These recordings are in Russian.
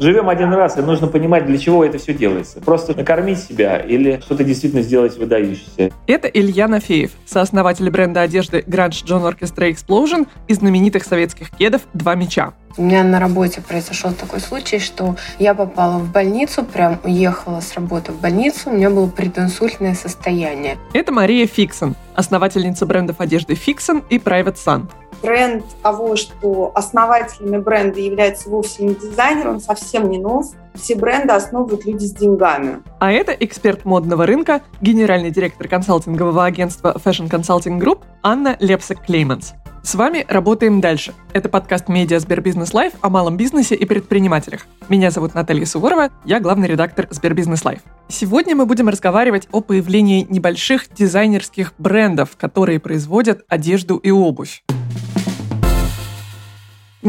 живем один раз, и нужно понимать, для чего это все делается. Просто накормить себя или что-то действительно сделать выдающееся. Это Илья Нафеев, сооснователь бренда одежды Grunge John Orchestra Explosion и знаменитых советских кедов «Два меча». У меня на работе произошел такой случай, что я попала в больницу, прям уехала с работы в больницу, у меня было прединсультное состояние. Это Мария Фиксон, основательница брендов одежды Фиксон и Private Sun. Тренд того, что основателями бренда является вовсе не дизайнер, он совсем не нов. Все бренды основывают люди с деньгами. А это эксперт модного рынка, генеральный директор консалтингового агентства Fashion Consulting Group Анна Лебсак-Клейманс. С вами работаем дальше. Это подкаст «Медиа Сбербизнес Live» о малом бизнесе и предпринимателях. Меня зовут Наталья Суворова, я главный редактор Сбербизнес Live. Сегодня мы будем разговаривать о появлении небольших дизайнерских брендов, которые производят одежду и обувь.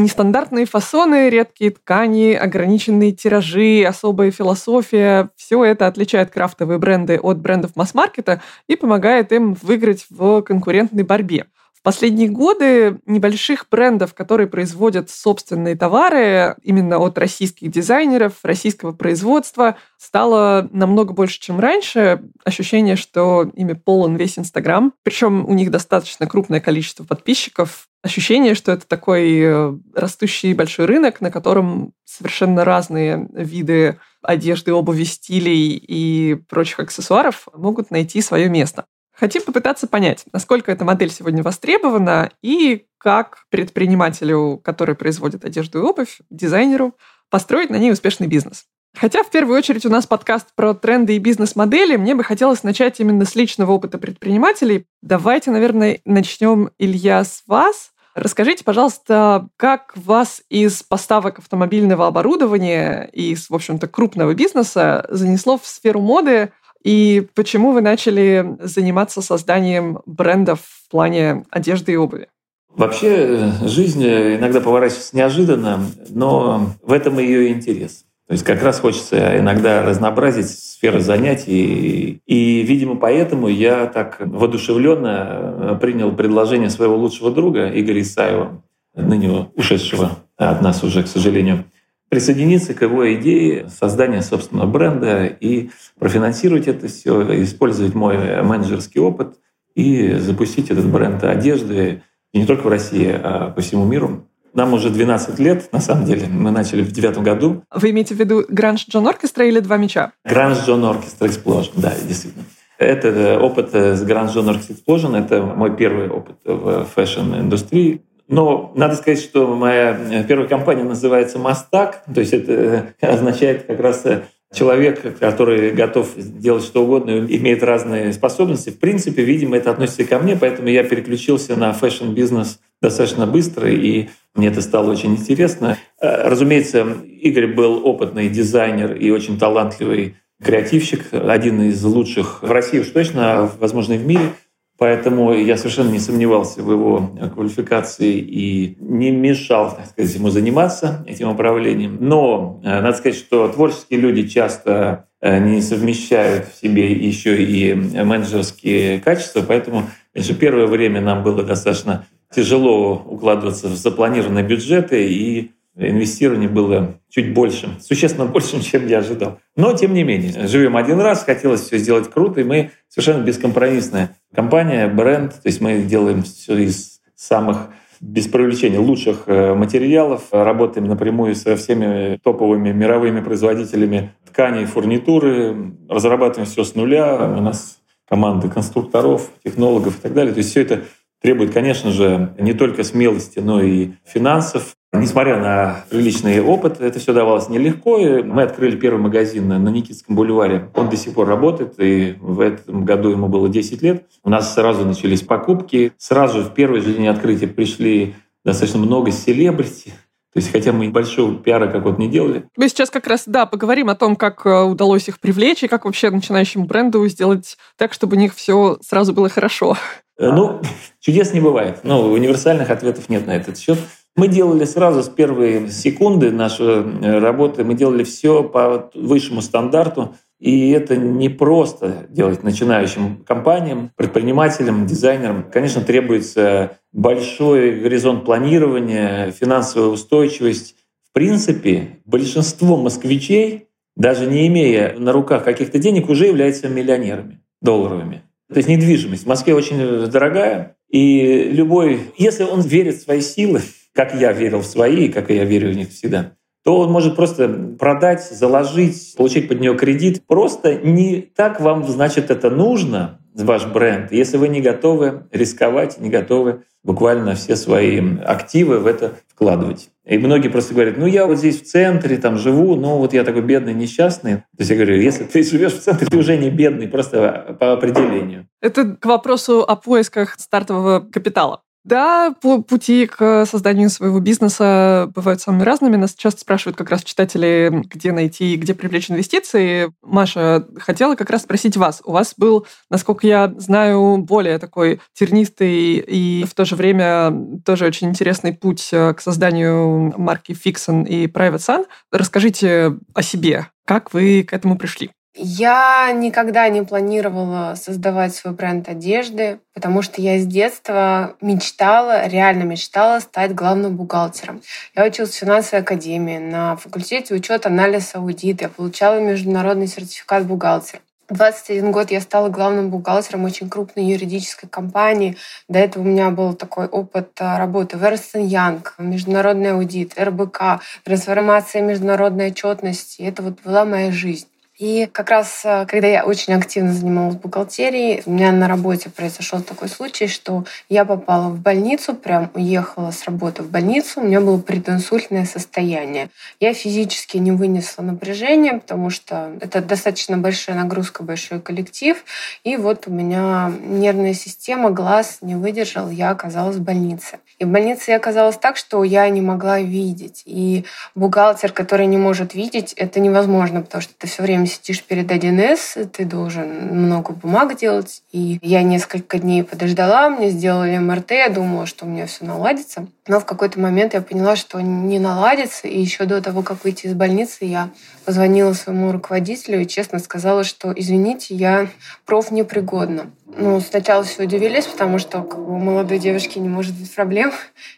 Нестандартные фасоны, редкие ткани, ограниченные тиражи, особая философия – все это отличает крафтовые бренды от брендов масс-маркета и помогает им выиграть в конкурентной борьбе. В последние годы небольших брендов, которые производят собственные товары именно от российских дизайнеров, российского производства, стало намного больше, чем раньше. Ощущение, что ими полон весь Инстаграм. Причем у них достаточно крупное количество подписчиков. Ощущение, что это такой э, растущий большой рынок, на котором совершенно разные виды одежды, обуви, стилей и прочих аксессуаров могут найти свое место. Хотим попытаться понять, насколько эта модель сегодня востребована и как предпринимателю, который производит одежду и обувь, дизайнеру, построить на ней успешный бизнес. Хотя в первую очередь у нас подкаст про тренды и бизнес-модели, мне бы хотелось начать именно с личного опыта предпринимателей. Давайте, наверное, начнем, Илья, с вас. Расскажите, пожалуйста, как вас из поставок автомобильного оборудования и из, в общем-то, крупного бизнеса занесло в сферу моды, и почему вы начали заниматься созданием брендов в плане одежды и обуви? Вообще э, жизнь э, иногда поворачивается неожиданно, но в этом ее интерес. То есть как раз хочется иногда разнообразить сферы занятий. И, видимо, поэтому я так воодушевленно э, принял предложение своего лучшего друга Игоря Исаева, ныне ушедшего от нас уже, к сожалению, присоединиться к его идее создания собственного бренда и профинансировать это все, использовать мой менеджерский опыт и запустить этот бренд одежды не только в России, а по всему миру. Нам уже 12 лет, на самом деле. Мы начали в девятом году. Вы имеете в виду Grunge John Orchestra или Два меча? Grunge John Orchestra Explosion, да, действительно. Это опыт с Grunge John Orchestra Explosion. Это мой первый опыт в фэшн-индустрии. Но надо сказать, что моя э, первая компания называется «Мастак», то есть это э, означает как раз э, человек, который готов делать что угодно, имеет разные способности. В принципе, видимо, это относится и ко мне, поэтому я переключился на фэшн-бизнес достаточно быстро, и мне это стало очень интересно. Разумеется, Игорь был опытный дизайнер и очень талантливый креативщик, один из лучших в России уж точно, а, возможно, и в мире. Поэтому я совершенно не сомневался в его квалификации и не мешал, так сказать, ему заниматься этим управлением. Но э, надо сказать, что творческие люди часто э, не совмещают в себе еще и менеджерские качества, поэтому конечно, первое время нам было достаточно тяжело укладываться в запланированные бюджеты, и инвестирование было чуть больше, существенно больше, чем я ожидал. Но, тем не менее, живем один раз, хотелось все сделать круто, и мы совершенно бескомпромиссная компания, бренд, то есть мы делаем все из самых без привлечения лучших э, материалов, работаем напрямую со всеми топовыми мировыми производителями тканей, фурнитуры, разрабатываем все с нуля, у нас команды конструкторов, технологов и так далее. То есть все это требует, конечно же, не только смелости, но и финансов. Несмотря на приличный опыт, это все давалось нелегко. И мы открыли первый магазин на Никитском бульваре. Он до сих пор работает, и в этом году ему было 10 лет. У нас сразу начались покупки. Сразу в первый же день открытия пришли достаточно много селебрити. То есть, хотя мы большого пиара как вот не делали. Мы сейчас как раз, да, поговорим о том, как э, удалось их привлечь и как вообще начинающему бренду сделать так, чтобы у них все сразу было хорошо. Э, ну, чудес не бывает. Ну, универсальных ответов нет на этот счет. Мы делали сразу с первой секунды нашей э, работы, мы делали все по высшему стандарту. И это не просто делать начинающим компаниям, предпринимателям, дизайнерам. Конечно, требуется большой горизонт планирования, финансовая устойчивость, В принципе, большинство москвичей, даже не имея на руках каких-то денег, уже являются миллионерами долларовыми. То есть недвижимость в Москве очень дорогая, и любой, если он верит в свои силы, как я верил в свои, как я верю в них всегда, то он может просто продать, заложить, получить под нее кредит. Просто не так вам, значит, это нужно, ваш бренд, если вы не готовы рисковать, не готовы буквально все свои активы в это вкладывать. И многие просто говорят, ну я вот здесь в центре там живу, но вот я такой бедный, несчастный. То есть я говорю, если ты живешь в центре, ты уже не бедный, просто по определению. Это к вопросу о поисках стартового капитала. Да, пути к созданию своего бизнеса бывают самыми разными. Нас часто спрашивают как раз читатели, где найти, где привлечь инвестиции. Маша, хотела как раз спросить вас. У вас был, насколько я знаю, более такой тернистый и в то же время тоже очень интересный путь э, к созданию марки Fixon и Private Sun. Расскажите о себе. Как вы к этому пришли? Я никогда не планировала создавать свой бренд одежды, потому что я с детства мечтала, реально мечтала стать главным бухгалтером. Я училась в финансовой академии на факультете учет, анализ, аудит. Я получала международный сертификат бухгалтера. 21 год я стала главным бухгалтером очень крупной юридической компании. До этого у меня был такой опыт а, работы в Ernst Young, международный аудит, РБК, трансформация международной отчетности. Это вот была моя жизнь. И как раз, э, когда я очень активно занималась бухгалтерией, у меня на работе произошел такой случай, что я попала в больницу, прям уехала с работы в больницу, у меня было прединсультное состояние. Я физически не вынесла напряжения, потому что это достаточно большая нагрузка, большой коллектив. И вот у меня нервная система, глаз не выдержал, я оказалась в больнице. И в больнице я оказалась так, что я не могла видеть. И бухгалтер, который не может видеть, это невозможно, потому что ты все время сидишь перед 1С, ты должен много бумаг делать. И я несколько дней подождала, мне сделали МРТ, я думала, что у меня все наладится. Но в какой-то момент я поняла, что не наладится. И еще до того, как выйти из больницы, я позвонила своему руководителю и честно сказала, что, извините, я профнепригодна. Ну, сначала все удивились, потому что как бы, у молодой девушки не может быть проблем.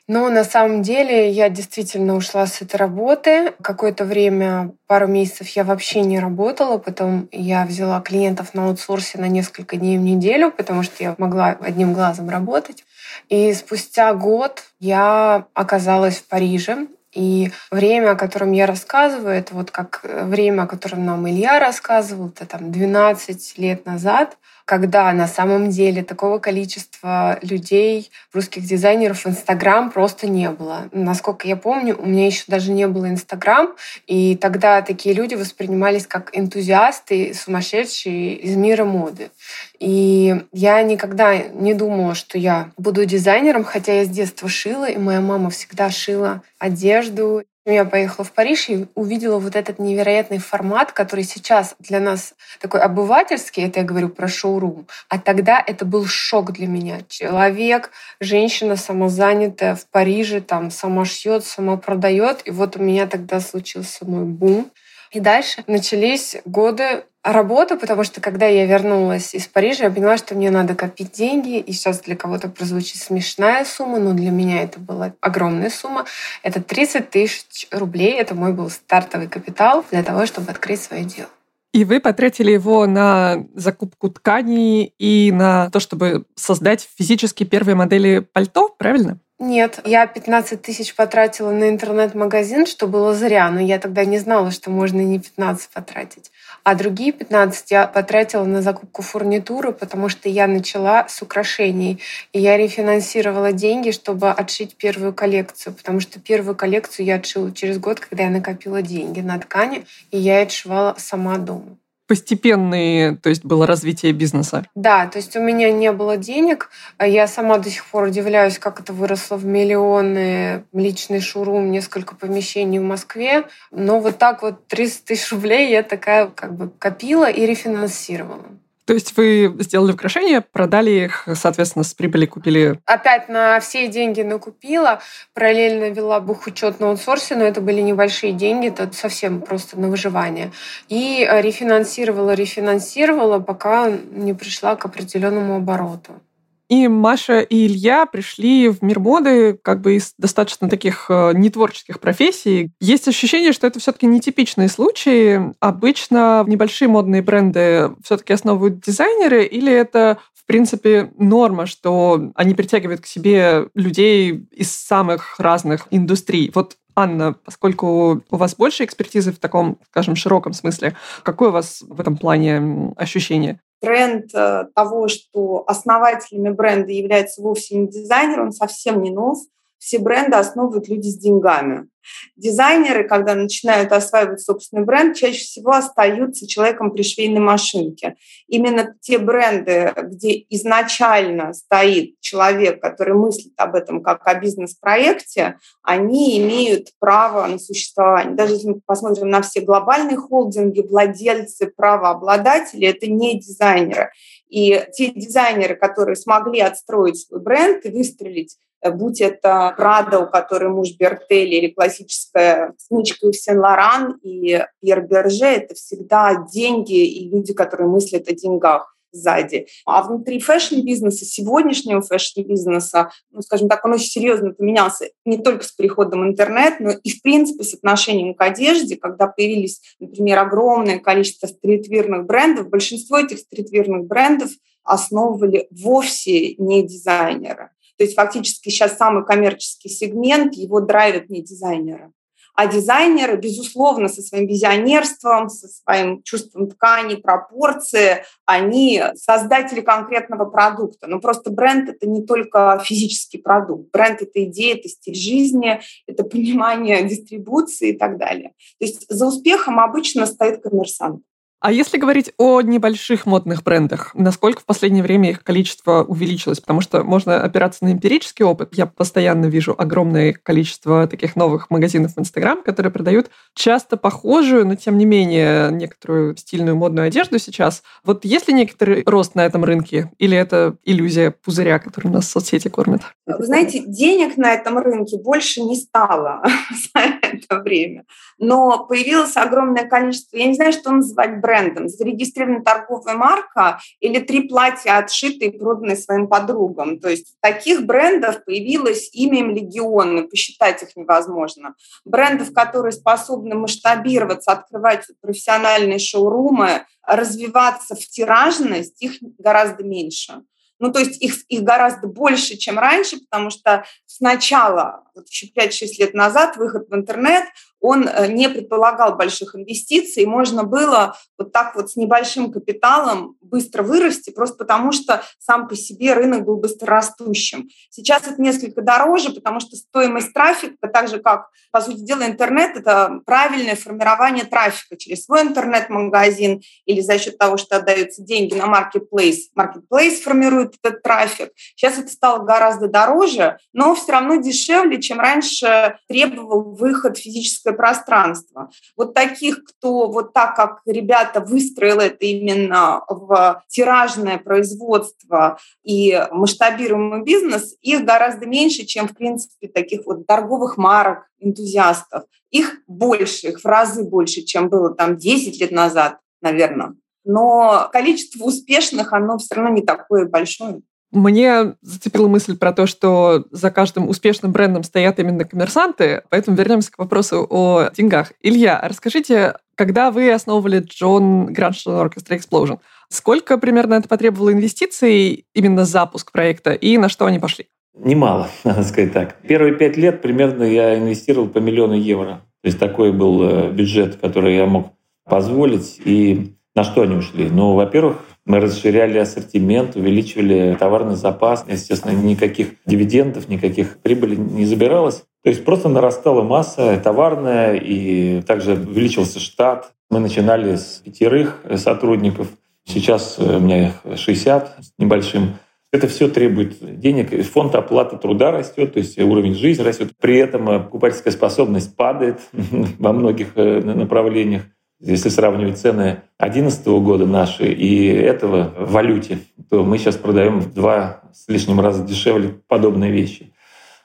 Но на самом деле я действительно ушла с этой работы. Какое-то время, пару месяцев я вообще не работала. Потом я взяла клиентов на аутсорсе на несколько дней в неделю, потому что я могла одним глазом работать. И спустя год я оказалась в Париже. И время, о котором я рассказываю, это вот как время, о котором нам Илья рассказывал, это там 12 лет назад когда на самом деле такого количества людей, русских дизайнеров в Инстаграм просто не было. Насколько я помню, у меня еще даже не было Инстаграм, и тогда такие люди воспринимались как энтузиасты, сумасшедшие из мира моды. И я никогда не думала, что я буду дизайнером, хотя я с детства шила, и моя мама всегда шила одежду. Я поехала в Париж и увидела вот этот невероятный формат, который сейчас для нас такой обывательский, это я говорю про шоурум, а тогда это был шок для меня. Человек, женщина самозанятая в Париже, там сама шьет, сама продает, и вот у меня тогда случился мой бум. И дальше начались годы работы, потому что когда я вернулась из Парижа, я поняла, что мне надо копить деньги. И сейчас для кого-то прозвучит смешная сумма, но для меня это была огромная сумма. Это 30 тысяч рублей. Это мой был стартовый капитал для того, чтобы открыть свое дело. И вы потратили его на закупку тканей и на то, чтобы создать физически первые модели пальто, правильно? Нет, я 15 тысяч потратила на интернет-магазин, что было зря, но я тогда не знала, что можно не 15 потратить. А другие 15 я потратила на закупку фурнитуры, потому что я начала с украшений. И я рефинансировала деньги, чтобы отшить первую коллекцию, потому что первую коллекцию я отшила через год, когда я накопила деньги на ткани, и я отшивала сама дома постепенные, то есть было развитие бизнеса? Да, то есть у меня не было денег. Я сама до сих пор удивляюсь, как это выросло в миллионы. Личный шурум, несколько помещений в Москве. Но вот так вот 300 тысяч рублей я такая как бы копила и рефинансировала. То есть вы сделали украшения, продали их, соответственно, с прибыли купили... Опять на все деньги накупила, параллельно вела бухучет на аутсорсе, но это были небольшие деньги, это совсем просто на выживание. И э, рефинансировала, рефинансировала, пока не пришла к определенному обороту. И Маша и Илья пришли в мир моды как бы из достаточно таких э, нетворческих профессий. Есть ощущение, что это все-таки нетипичные случаи. Обычно небольшие модные бренды все-таки основывают дизайнеры, или это в принципе, норма, что они притягивают к себе людей из самых разных индустрий. Вот Анна, поскольку у вас больше экспертизы в таком, скажем, широком смысле, какое у вас в этом плане ощущение? Тренд э, того, что основателями бренда является вовсе не дизайнер, он совсем не нов. Все бренды основывают люди с деньгами. Дизайнеры, когда начинают осваивать собственный бренд, чаще всего остаются человеком при швейной машинке. Именно те бренды, где изначально стоит человек, который мыслит об этом как о бизнес-проекте, они имеют право на существование. Даже если мы посмотрим на все глобальные холдинги, владельцы, правообладатели — это не дизайнеры. И те дизайнеры, которые смогли отстроить свой бренд и выстрелить будь это Прада, у которой муж Бертелли, или классическая смычка Ив Сен-Лоран и Пьер Берже, это всегда деньги и люди, которые мыслят о деньгах сзади. А внутри фэшн-бизнеса, сегодняшнего фэшн-бизнеса, ну, скажем так, он очень серьезно поменялся не только с приходом интернет, но и, в принципе, с отношением к одежде, когда появились, например, огромное количество стритвирных брендов. Большинство этих стритвирных брендов основывали вовсе не дизайнеры. То есть фактически сейчас самый коммерческий сегмент, его драйвят не дизайнеры. А дизайнеры, безусловно, со своим визионерством, со своим чувством ткани, пропорции, они создатели конкретного продукта. Но просто бренд — это не только физический продукт. Бренд — это идея, это стиль жизни, это понимание дистрибуции и так далее. То есть за успехом обычно стоит коммерсант. А если говорить о небольших модных брендах, насколько в последнее время их количество увеличилось? Потому что можно опираться на эмпирический опыт. Я постоянно вижу огромное количество таких новых магазинов в Инстаграм, которые продают часто похожую, но тем не менее некоторую стильную модную одежду сейчас. Вот есть ли некоторый рост на этом рынке? Или это иллюзия пузыря, который нас соцсети кормят? Вы знаете, денег на этом рынке больше не стало за это время. Но появилось огромное количество, я не знаю, что называть брендом, брендом, зарегистрирована торговая марка или три платья отшитые и проданные своим подругам. То есть таких брендов появилось имя легионы, посчитать их невозможно. Брендов, которые способны масштабироваться, открывать профессиональные шоурумы, развиваться в тиражность, их гораздо меньше. Ну, то есть их, их гораздо больше, чем раньше, потому что сначала, вот еще 5-6 лет назад, выход в интернет, он э, не предполагал больших инвестиций, можно было вот так вот с небольшим капиталом быстро вырасти, просто потому что сам по себе рынок был быстрорастущим. Сейчас это несколько дороже, потому что стоимость трафика, так же как, по сути дела, интернет, это правильное формирование трафика через свой интернет-магазин или за счет того, что отдаются деньги на marketplace. Marketplace формирует этот трафик. Сейчас это стало гораздо дороже, но все равно дешевле, чем раньше требовал выход физической физическое пространство. Вот таких, кто вот так, как ребята выстроил это именно в тиражное производство и масштабируемый бизнес, их гораздо меньше, чем, в принципе, таких вот торговых марок, энтузиастов. Их больше, их в разы больше, чем было там 10 лет назад, наверное. Но количество успешных, оно все равно не такое большое. Мне зацепила мысль про то, что за каждым успешным брендом стоят именно коммерсанты, поэтому вернемся к вопросу о деньгах. Илья, расскажите, когда вы основывали John Grandson Orchestra Explosion, сколько примерно это потребовало инвестиций, именно запуск проекта, и на что они пошли? Немало, надо сказать так. Первые пять лет примерно я инвестировал по миллиону евро. То есть такой был э, бюджет, который я мог позволить. И на что они ушли? Ну, во-первых, мы расширяли ассортимент, увеличивали товарный запас. Естественно, никаких дивидендов, никаких прибыли не забиралось. То есть просто нарастала масса товарная, и также увеличился штат. Мы начинали с пятерых сотрудников. Сейчас у меня их 60 с небольшим. Это все требует денег. Фонд оплаты труда растет, то есть уровень жизни растет. При этом покупательская способность падает во многих э, направлениях. Если сравнивать цены 2011 года наши и этого в валюте, то мы сейчас продаем в два с лишним раза дешевле подобные вещи.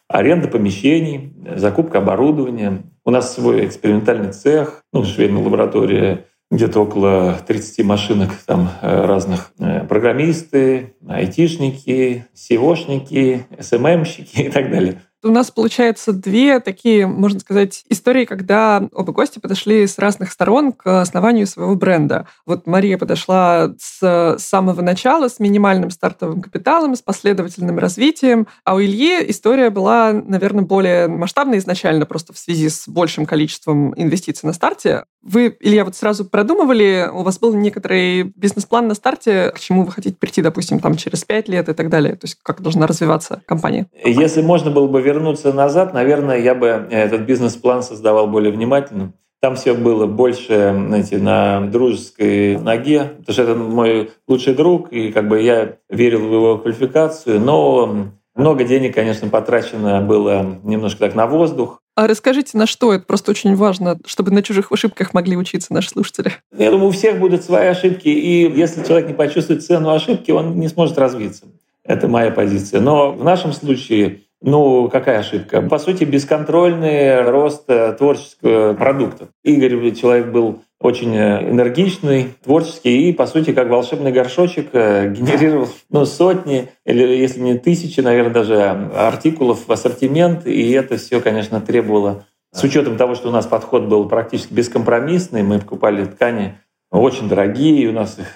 Аренда помещений, закупка оборудования. У нас свой экспериментальный цех, ну, швейная лаборатория, где-то около 30 машинок там э, разных э, программисты, айтишники, SEOшники, SMM-щики и так далее. У нас получается две такие, можно сказать, истории, когда оба гости подошли с разных сторон к основанию своего бренда. Вот Мария подошла с самого начала, с минимальным стартовым капиталом, с последовательным развитием, а у Ильи история была, наверное, более масштабная изначально, просто в связи с большим количеством инвестиций на старте. Вы, Илья, вот сразу продумывали, у вас был некоторый бизнес-план на старте, к чему вы хотите прийти, допустим, там через пять лет и так далее, то есть как должна развиваться компания? Если можно было бы вернуться назад, наверное, я бы этот бизнес-план создавал более внимательным. Там все было больше, знаете, на дружеской ноге, потому что это мой лучший друг, и как бы я верил в его квалификацию, но много денег, конечно, потрачено было немножко так на воздух. А расскажите, на что это? Просто очень важно, чтобы на чужих ошибках могли учиться наши слушатели. Я думаю, у всех будут свои ошибки, и если человек не почувствует цену ошибки, он не сможет развиться. Это моя позиция. Но в нашем случае ну, какая ошибка? По сути, бесконтрольный рост э, творческого продукта. Игорь человек был очень э, энергичный, творческий и, по сути, как волшебный горшочек э, генерировал ну, сотни, или если не тысячи, наверное, даже артикулов в ассортимент. И это все, конечно, требовало, с учетом того, что у нас подход был практически бескомпромиссный, мы покупали ткани очень дорогие, у нас их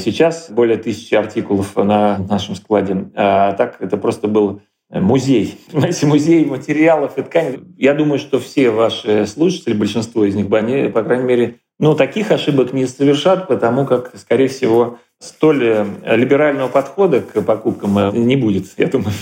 сейчас более тысячи артикулов на нашем складе. А так это просто был музей, понимаете, музей материалов и тканей. Я думаю, что все ваши слушатели, большинство из них, они, по крайней мере, ну, таких ошибок не совершат, потому как, скорее всего, столь э, либерального подхода к покупкам э, не будет, я думаю,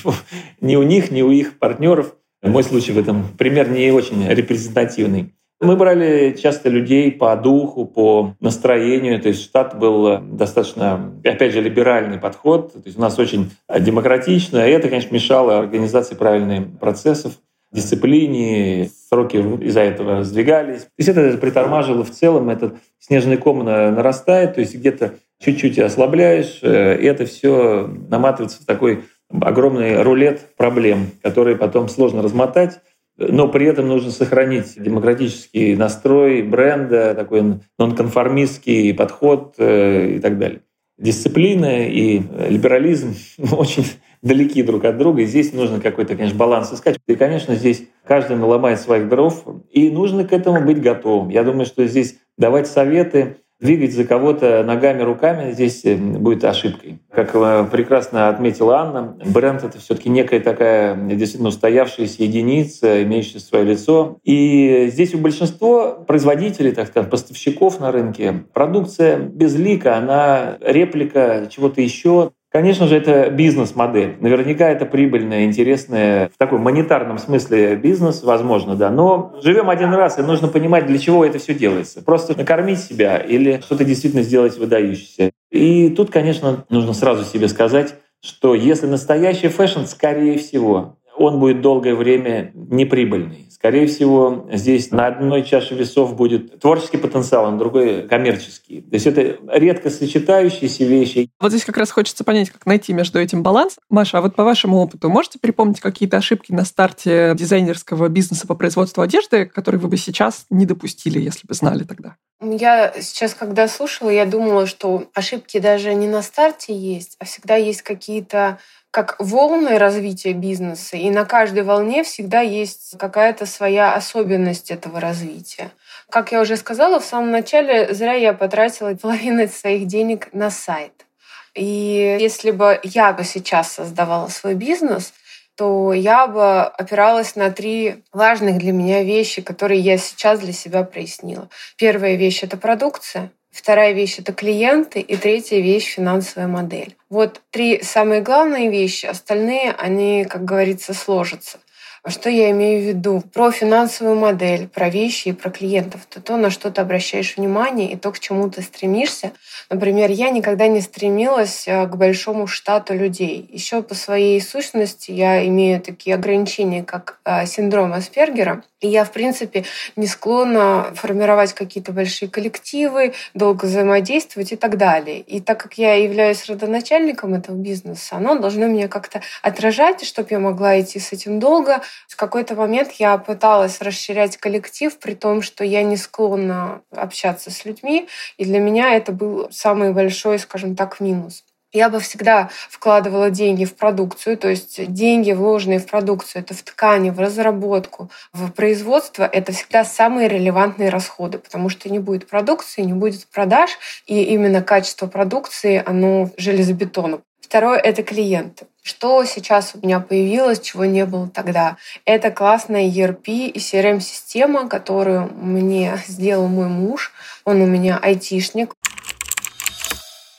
ни у них, ни у их партнеров. Мой случай в этом пример не очень репрезентативный. Мы брали часто людей по духу, по настроению. То есть штат был э, достаточно, опять же, либеральный подход. То есть у нас очень демократично. И это, конечно, мешало организации правильных процессов, дисциплине. Сроки из-за этого сдвигались. То есть это притормаживало в целом. Этот снежный ком нарастает. То есть где-то чуть-чуть ослабляешь. Э, и это все наматывается в такой огромный рулет проблем, которые потом сложно размотать но при этом нужно сохранить демократический настрой бренда, такой нонконформистский подход э, и так далее. Дисциплина и либерализм очень далеки друг от друга, и здесь нужно какой-то, конечно, баланс искать. И, конечно, здесь каждый наломает своих дров, и нужно к этому быть готовым. Я думаю, что здесь давать советы двигать за кого-то ногами, руками здесь э, будет ошибкой. Как э, прекрасно отметила Анна, бренд — это все таки некая такая действительно устоявшаяся единица, имеющая свое лицо. И здесь у большинства производителей, так сказать, поставщиков на рынке продукция безлика, она реплика чего-то еще. Конечно же, это бизнес-модель. Наверняка это прибыльная, интересная, в таком монетарном смысле бизнес, возможно, да. Но живем один раз, и нужно понимать, для чего это все делается. Просто накормить себя или что-то действительно сделать выдающееся. И тут, конечно, нужно сразу себе сказать, что если настоящий фэшн, скорее всего, он будет долгое время неприбыльный. Скорее всего, здесь на одной чаше весов будет творческий потенциал, а на другой — коммерческий. То есть это редко сочетающиеся вещи. Вот здесь как раз хочется понять, как найти между этим баланс. Маша, а вот по вашему опыту можете припомнить какие-то ошибки на старте дизайнерского бизнеса по производству одежды, которые вы бы сейчас не допустили, если бы знали тогда? Я сейчас, когда слушала, я думала, что ошибки даже не на старте есть, а всегда есть какие-то как волны развития бизнеса, и на каждой волне всегда есть какая-то своя особенность этого развития. Как я уже сказала, в самом начале зря я потратила половину своих денег на сайт. И если бы я бы сейчас создавала свой бизнес, то я бы опиралась на три важных для меня вещи, которые я сейчас для себя прояснила. Первая вещь — это продукция. Вторая вещь — это клиенты. И третья вещь — финансовая модель. Вот три самые главные вещи. Остальные, они, как говорится, сложатся. Что я имею в виду? Про финансовую модель, про вещи и про клиентов. Это то, на что ты обращаешь внимание и то, к чему ты стремишься. Например, я никогда не стремилась э, к большому штату людей. Еще по своей сущности я имею такие ограничения, как э, синдром Аспергера. Я, в принципе, не склонна формировать какие-то большие коллективы, долго взаимодействовать и так далее. И так как я являюсь родоначальником этого бизнеса, оно должно меня как-то отражать, чтобы я могла идти с этим долго. В какой-то момент я пыталась расширять коллектив, при том, что я не склонна общаться с людьми. И для меня это был самый большой, скажем так, минус я бы всегда вкладывала деньги в продукцию, то есть деньги, вложенные в продукцию, это в ткани, в разработку, в производство, это всегда самые релевантные расходы, потому что не будет продукции, не будет продаж, и именно качество продукции, оно железобетонно. Второе — это клиенты. Что сейчас у меня появилось, чего не было тогда? Это классная ERP и CRM-система, которую мне сделал мой муж. Он у меня айтишник.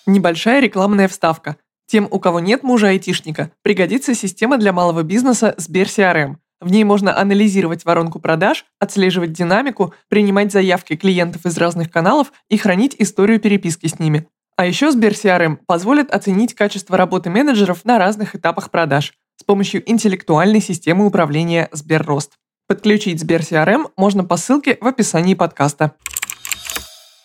Небольшая рекламная вставка. Тем, у кого нет мужа-айтишника, пригодится система для малого бизнеса Сбер CRM. В ней можно анализировать воронку продаж, отслеживать динамику, принимать заявки клиентов из разных каналов и хранить историю переписки с ними. А еще Сбер CRM позволит оценить качество работы менеджеров на разных этапах продаж с помощью интеллектуальной системы управления Сберрост. Подключить Сбер CRM можно по ссылке в описании подкаста.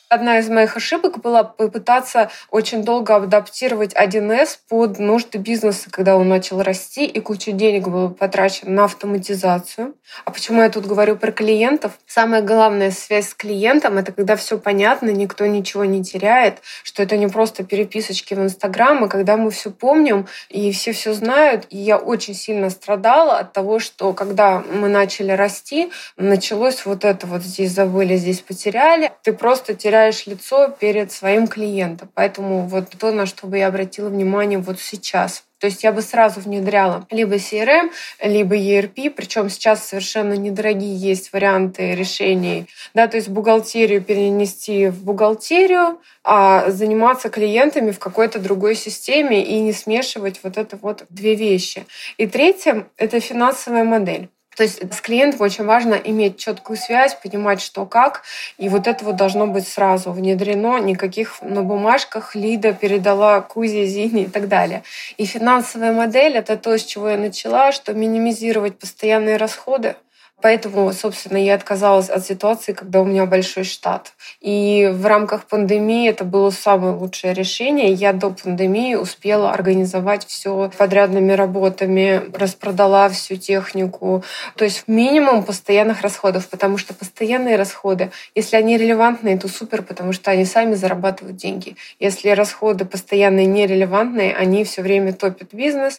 Одна из моих ошибок была попытаться очень долго адаптировать 1С под нужды бизнеса, когда он начал расти, и куча денег было потрачено на автоматизацию. А почему я тут говорю про клиентов? Самая главная связь с клиентом — это когда все понятно, никто ничего не теряет, что это не просто переписочки в Инстаграм, а когда мы все помним, и все все знают. И я очень сильно страдала от того, что когда мы начали расти, началось вот это вот здесь забыли, здесь потеряли. Ты просто теряешь теряешь лицо перед своим клиентом. Поэтому вот то, на что бы я обратила внимание вот сейчас. То есть я бы сразу внедряла либо CRM, либо ERP, причем сейчас совершенно недорогие есть варианты решений. Да, то есть бухгалтерию перенести в бухгалтерию, а заниматься клиентами в какой-то другой системе и не смешивать вот это вот две вещи. И третье — это финансовая модель. То есть с клиентом очень важно иметь четкую связь, понимать, что как. И вот это вот должно быть сразу внедрено. Никаких на бумажках Лида передала Кузе, Зине и так далее. И финансовая модель — это то, с чего я начала, что минимизировать постоянные расходы, Поэтому, собственно, я отказалась от ситуации, когда у меня большой штат. И в рамках пандемии это было самое лучшее решение. Я до пандемии успела организовать все подрядными работами, распродала всю технику. То есть минимум постоянных расходов, потому что постоянные расходы, если они релевантные, то супер, потому что они сами зарабатывают деньги. Если расходы постоянные нерелевантные, они все время топят бизнес.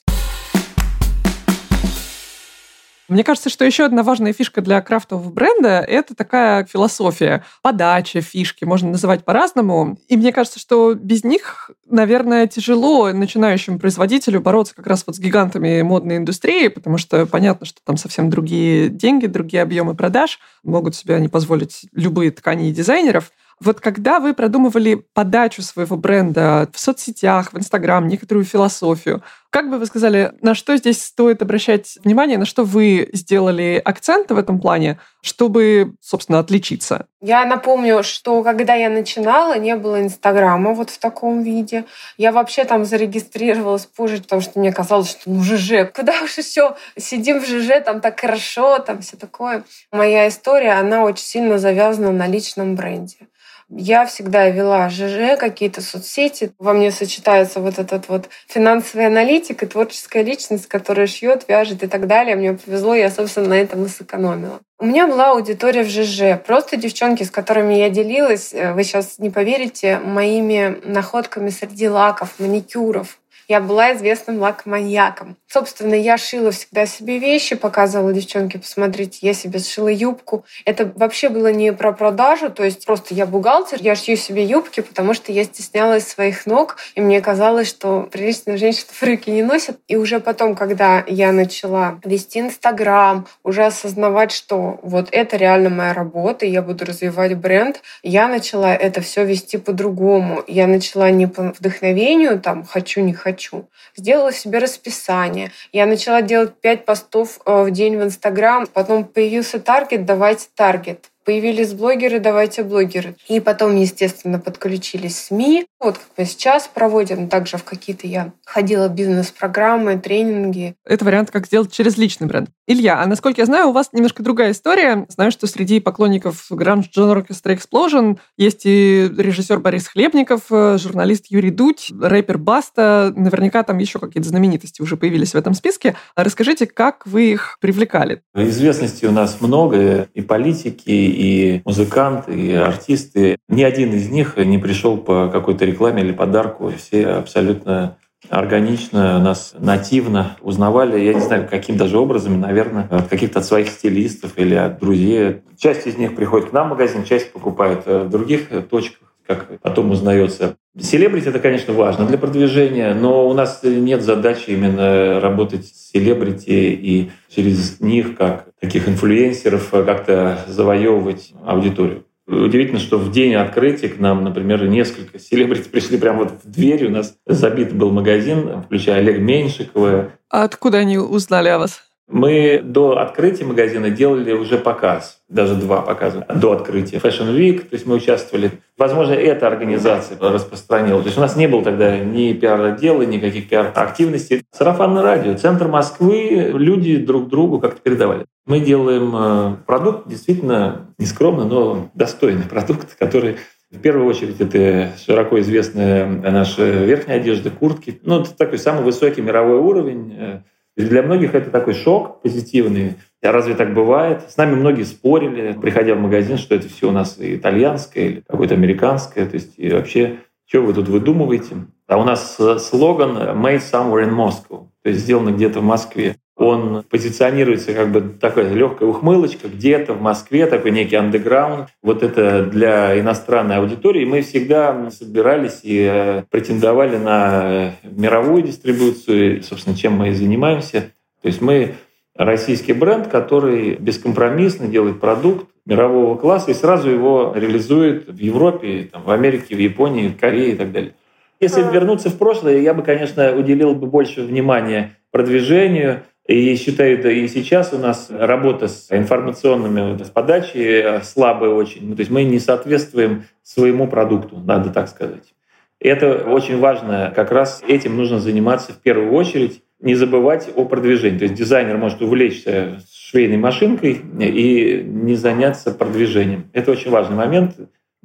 Мне кажется, что еще одна важная фишка для крафтового бренда — это такая философия, подача, фишки, можно называть по-разному. И мне кажется, что без них, наверное, тяжело начинающему производителю бороться как раз вот с гигантами модной индустрии, потому что понятно, что там совсем другие деньги, другие объемы продаж, могут себе не позволить любые ткани и дизайнеров. Вот когда вы продумывали подачу своего бренда в соцсетях, в Инстаграм, некоторую философию, как бы вы сказали, на что здесь стоит обращать внимание, на что вы сделали акценты в этом плане, чтобы, собственно, отличиться? Я напомню, что когда я начинала, не было Инстаграма вот в таком виде. Я вообще там зарегистрировалась позже, потому что мне казалось, что ну ЖЖ, куда уж все, сидим в ЖЖ, там так хорошо, там все такое. Моя история, она очень сильно завязана на личном бренде. Я всегда вела ЖЖ, какие-то соцсети. Во мне сочетается вот этот вот финансовый аналитик и творческая личность, которая шьет, вяжет и так далее. Мне повезло, я, собственно, на этом и сэкономила. У меня была аудитория в ЖЖ. Просто девчонки, с которыми я делилась, э, вы сейчас не поверите, моими находками среди лаков, маникюров, я была известным лакоманьяком. Собственно, я шила всегда себе вещи, показывала девчонке, посмотрите, я себе сшила юбку. Это вообще было не про продажу, то есть просто я бухгалтер, я шью себе юбки, потому что я стеснялась своих ног, и мне казалось, что приличные женщины фрыки не носят. И уже потом, когда я начала вести Инстаграм, уже осознавать, что вот это реально моя работа, я буду развивать бренд, я начала это все вести по-другому. Я начала не по вдохновению, там, хочу, не хочу, хочу. Сделала себе расписание. Я начала делать 5 постов э, в день в Инстаграм. Потом появился таргет, давайте таргет Появились блогеры, давайте блогеры. И потом, естественно, подключились СМИ. Вот как мы сейчас проводим, также в какие-то я ходила бизнес-программы, тренинги. Это вариант, как сделать через личный бренд. Илья, а насколько я знаю, у вас немножко другая история. Знаю, что среди поклонников Grunge Genre Orchestra Explosion есть и режиссер Борис Хлебников, э, журналист Юрий Дудь, рэпер Баста. Наверняка там еще какие-то знаменитости уже появились в этом списке. Расскажите, как вы их привлекали? Известности у нас много, и политики, и музыканты, и артисты. Ни один из них не пришел по какой-то рекламе или подарку. Все абсолютно органично, нас нативно узнавали, я не знаю, каким даже образом, наверное, от каких-то от своих стилистов или от друзей. Часть из них приходит к нам в магазин, часть покупает в других точках как потом узнается. Селебрити это, конечно, важно для продвижения, но у нас нет задачи именно работать с селебрити и через них, как таких инфлюенсеров, как-то завоевывать аудиторию. Удивительно, что в день открытия к нам, например, несколько селебрити пришли прямо вот в дверь. У нас забит был магазин, включая Олег Меньшикова. А откуда они узнали о вас? Мы до открытия магазина делали уже показ, даже два показа до открытия. Fashion Week, то есть мы участвовали. Возможно, эта организация распространила. То есть у нас не было тогда ни пиар-отдела, никаких пиар-активностей. Сарафанное радио, центр Москвы, люди друг другу как-то передавали. Мы делаем э, продукт действительно нескромно, но достойный продукт, который в первую очередь это широко известная наша верхняя одежда, куртки. Ну, это такой самый высокий мировой уровень э, для многих это такой шок позитивный. А разве так бывает? С нами многие спорили, приходя в магазин, что это все у нас итальянское или какое-то американское. То есть и вообще, что вы тут выдумываете? А у нас слоган «Made somewhere in Moscow», то есть сделано где-то в Москве он позиционируется как бы такая легкая ухмылочка где-то в Москве, такой некий андеграунд. Вот это для иностранной аудитории. Мы всегда собирались и э, претендовали на э, мировую дистрибуцию, собственно, чем мы и занимаемся. То есть мы российский бренд, который бескомпромиссно делает продукт мирового класса и сразу его реализует в Европе, там, в Америке, в Японии, в Корее и так далее. Если вернуться в прошлое, я бы, конечно, уделил бы больше внимания продвижению, и считаю, да и сейчас у нас работа с информационными с подачей э, слабая очень. Ну, то есть мы не соответствуем своему продукту, надо так сказать. Это очень важно. Как раз этим нужно заниматься в первую очередь. Не забывать о продвижении. То есть дизайнер может увлечься швейной машинкой и не заняться продвижением. Это очень важный момент.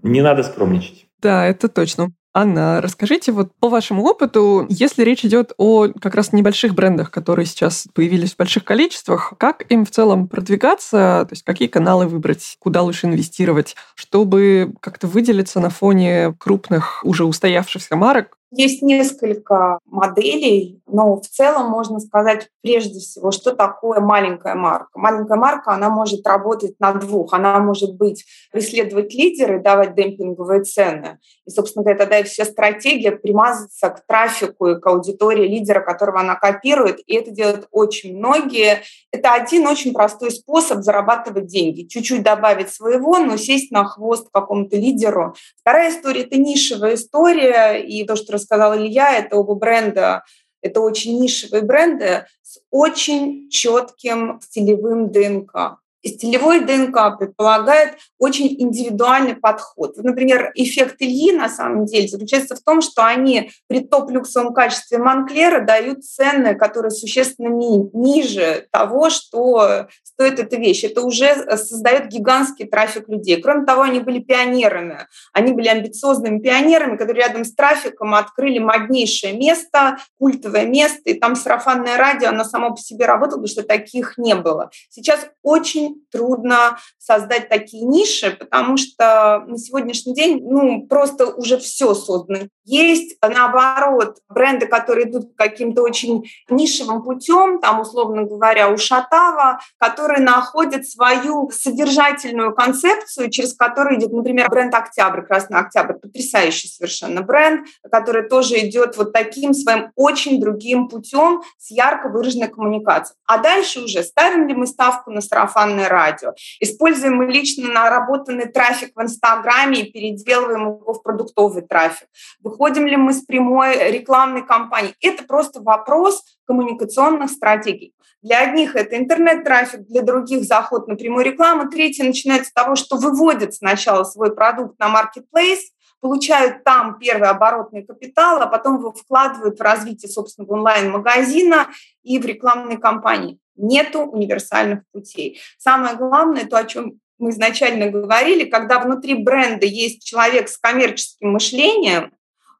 Не надо скромничать. Да, это точно. Анна, расскажите вот по вашему опыту, если речь идет о как раз небольших брендах, которые сейчас появились в больших количествах, как им в целом продвигаться, то есть какие каналы выбрать, куда лучше инвестировать, чтобы как-то выделиться на фоне крупных уже устоявшихся марок, есть несколько моделей, но в целом можно сказать прежде всего, что такое маленькая марка. Маленькая марка, она может работать на двух. Она может быть преследовать лидеры, давать демпинговые цены. И, собственно говоря, тогда и вся стратегия примазаться к трафику и к аудитории лидера, которого она копирует. И это делают очень многие. Это один очень простой способ зарабатывать деньги. Чуть-чуть добавить своего, но сесть на хвост какому-то лидеру. Вторая история — это нишевая история. И то, что сказал Илья, это оба бренда, это очень нишевые бренды с очень четким стилевым ДНК. И стилевой ДНК предполагает очень индивидуальный подход. Например, эффект Ильи на самом деле заключается в том, что они при топ-люксовом качестве Монклера дают цены, которые существенно ми- ниже того, что стоит эта вещь. Это уже создает гигантский трафик людей. Кроме того, они были пионерами. Они были амбициозными пионерами, которые рядом с трафиком открыли моднейшее место, культовое место, и там сарафанное радио, оно само по себе работало, потому что таких не было. Сейчас очень трудно создать такие ниши, потому что на сегодняшний день ну, просто уже все создано. Есть, наоборот, бренды, которые идут каким-то очень нишевым путем, там, условно говоря, у Шатава, которые находят свою содержательную концепцию, через которую идет, например, бренд «Октябрь», «Красный Октябрь», потрясающий совершенно бренд, который тоже идет вот таким своим очень другим путем с ярко выраженной коммуникацией. А дальше уже ставим ли мы ставку на сарафанное сарафанное радио. Используем мы лично наработанный трафик в Инстаграме и переделываем его в продуктовый трафик. Выходим ли мы с прямой рекламной кампании? Это просто вопрос коммуникационных стратегий. Для одних это интернет-трафик, для других заход на прямую рекламу. Третье начинается с того, что выводят сначала свой продукт на маркетплейс, получают там первый оборотный капитал, а потом его вкладывают в развитие собственного онлайн-магазина и в рекламные кампании. Нету универсальных путей. Самое главное, то, о чем мы изначально говорили, когда внутри бренда есть человек с коммерческим мышлением,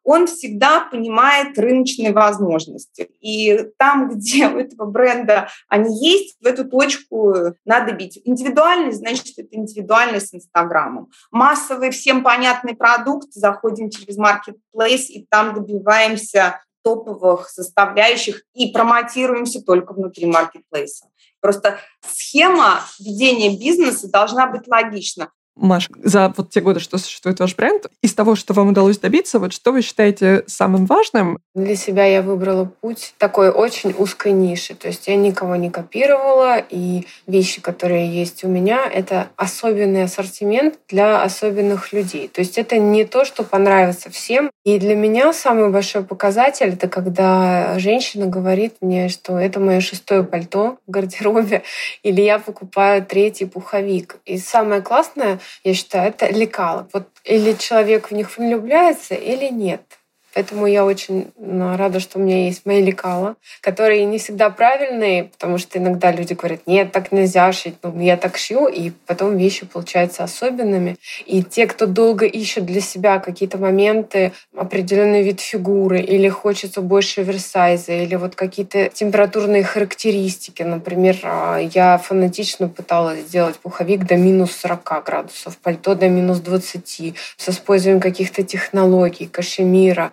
он всегда понимает рыночные возможности. И там, где у этого бренда они есть, в эту точку надо бить. Индивидуальность, значит, это индивидуальность с Инстаграмом. Массовый, всем понятный продукт, заходим через маркетплейс и там добиваемся топовых составляющих и промотируемся только внутри маркетплейса. Просто схема ведения бизнеса должна быть логична. Маш, за вот те годы, что существует ваш бренд, из того, что вам удалось добиться, вот что вы считаете самым важным? Для себя я выбрала путь такой очень узкой ниши. То есть я никого не копировала, и вещи, которые есть у меня, это особенный ассортимент для особенных людей. То есть это не то, что понравится всем. И для меня самый большой показатель — это когда женщина говорит мне, что это мое шестое пальто в гардеробе, или я покупаю третий пуховик. И самое классное, я считаю, это лекала. Вот или человек в них влюбляется, или нет. Поэтому я очень ну, рада, что у меня есть мои лекала, которые не всегда правильные, потому что иногда люди говорят, нет, так нельзя шить. Ну, я так шью, и потом вещи получаются особенными. И те, кто долго ищет для себя какие-то моменты, определенный вид фигуры, или хочется больше версайза, или вот какие-то температурные характеристики. Например, а, я фанатично пыталась сделать пуховик до минус 40 градусов, пальто до минус 20, с использованием каких-то технологий, кашемира,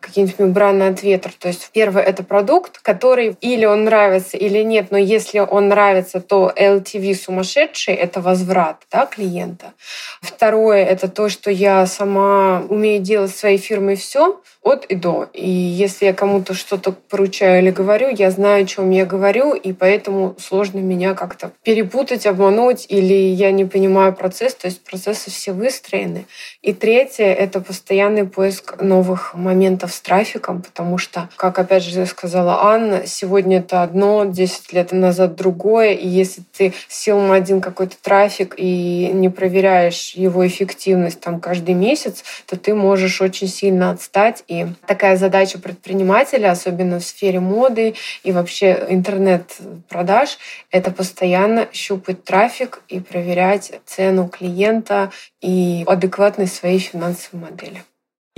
какие-нибудь мембраны от ветра. То есть первое — это продукт, который или он нравится, или нет, но если он нравится, то LTV сумасшедший — это возврат да, клиента. Второе — это то, что я сама умею делать своей фирмой все от и до. И если я кому-то что-то поручаю или говорю, я знаю, о чем я говорю, и поэтому сложно меня как-то перепутать, обмануть, или я не понимаю процесс, то есть процессы все выстроены. И третье — это постоянный поиск новых моментов с трафиком, потому что, как опять же сказала Анна, сегодня это одно, 10 лет назад другое, и если ты сел на один какой-то трафик и не проверяешь его эффективность там каждый месяц, то ты можешь очень сильно отстать. И такая задача предпринимателя, особенно в сфере моды и вообще интернет-продаж, это постоянно щупать трафик и проверять цену клиента и адекватность своей финансовой модели.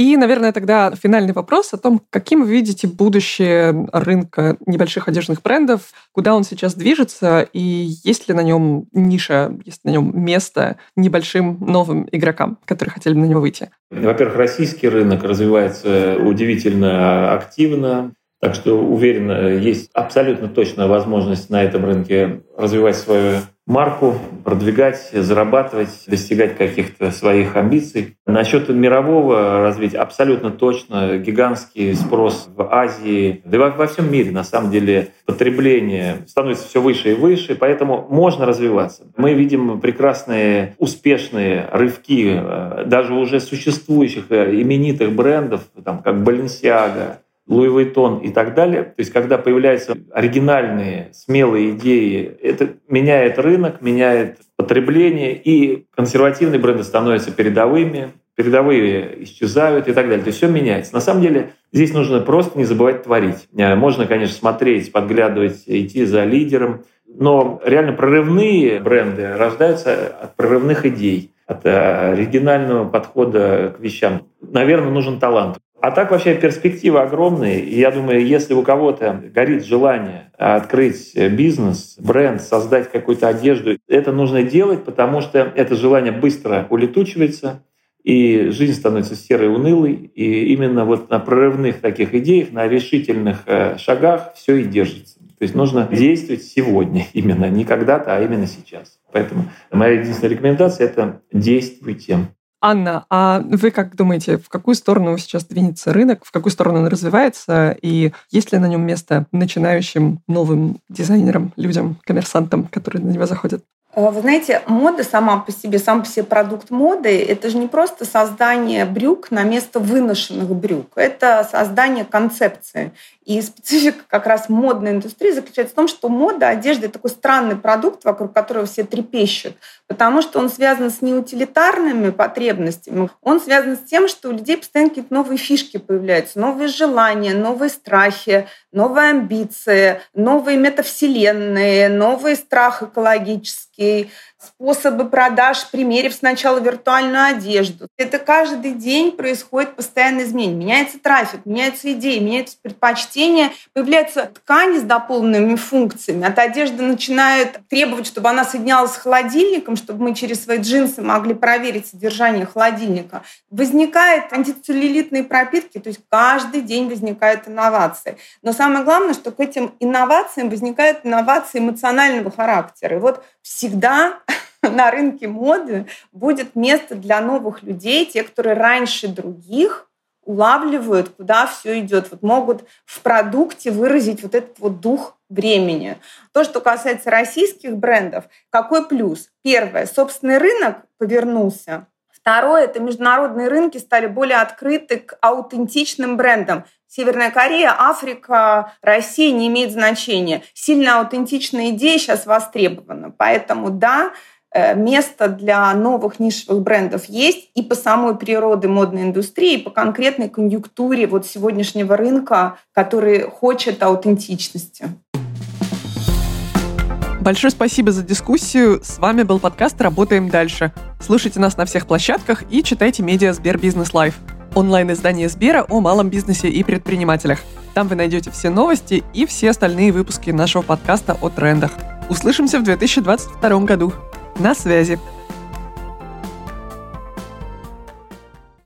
И, наверное, тогда финальный вопрос о том, каким вы видите будущее рынка небольших одежных брендов, куда он сейчас движется, и есть ли на нем ниша, есть на нем место небольшим новым игрокам, которые хотели бы на него выйти? Во-первых, российский рынок развивается удивительно активно. Так что уверен, есть абсолютно точная возможность на этом рынке развивать свою марку, продвигать, зарабатывать, достигать каких-то своих амбиций. Насчет мирового развития абсолютно точно гигантский спрос в Азии, да и во, во всем мире на самом деле потребление становится все выше и выше, поэтому можно развиваться. Мы видим прекрасные, успешные рывки э, даже уже существующих э, именитых брендов, там, как Balenciaga, Луи Vuitton и так далее. То есть когда появляются оригинальные, смелые идеи, это меняет рынок, меняет потребление, и консервативные бренды становятся передовыми, передовые исчезают и так далее. То есть все меняется. На самом деле здесь нужно просто не забывать творить. Э, можно, конечно, смотреть, подглядывать, идти за лидером, но реально прорывные бренды рождаются от прорывных идей, от э, оригинального подхода к вещам. Наверное, нужен талант. А так вообще перспективы огромные. И я думаю, если у кого-то горит желание открыть бизнес, бренд, создать какую-то одежду, это нужно делать, потому что это желание быстро улетучивается, и жизнь становится серой, унылой. И именно вот на прорывных таких идеях, на решительных э, шагах все и держится. То есть нужно действовать сегодня именно, не когда-то, а именно сейчас. Поэтому моя единственная рекомендация — это действуйте. Анна, а вы как думаете, в какую сторону сейчас двинется рынок, в какую сторону он развивается, и есть ли на нем место начинающим новым дизайнерам, людям, коммерсантам, которые на него заходят? Э, вы знаете, мода сама по себе, сам по себе продукт моды, это же не просто создание брюк на место выношенных брюк. Это создание концепции. И специфика как раз модной индустрии заключается в том, что мода, одежда – это такой странный продукт, вокруг которого все трепещут, потому что он связан с неутилитарными потребностями, он связан с тем, что у людей постоянно какие-то новые фишки появляются, новые желания, новые страхи, новые амбиции, новые метавселенные, новый страх экологический, способы продаж, примерив сначала виртуальную одежду. Это каждый день происходит постоянное изменение. Меняется трафик, меняются идеи, меняются предпочтения, появляются ткани с дополненными функциями. От одежды начинают требовать, чтобы она соединялась с холодильником, чтобы мы через свои джинсы могли проверить содержание холодильника. Возникают антицеллюлитные пропитки, то есть каждый день возникают инновации. Но самое главное, что к этим инновациям возникают инновации эмоционального характера. И вот всегда на рынке моды будет место для новых людей, те, которые раньше других улавливают, куда все идет, вот могут в продукте выразить вот этот вот дух времени. То, что касается российских брендов, какой плюс? Первое, собственный рынок повернулся. Второе, это международные рынки стали более открыты к аутентичным брендам. Северная Корея, Африка, Россия не имеет значения. Сильно аутентичная идея сейчас востребована. Поэтому да, место для новых нишевых брендов есть и по самой природе модной индустрии, и по конкретной конъюнктуре вот сегодняшнего рынка, который хочет аутентичности. Большое спасибо за дискуссию. С вами был подкаст «Работаем дальше». Слушайте нас на всех площадках и читайте медиа Сбер Бизнес Live. Онлайн-издание Сбера о малом бизнесе и предпринимателях. Там вы найдете все новости и все остальные выпуски нашего подкаста о трендах. Услышимся в 2022 году. На связи.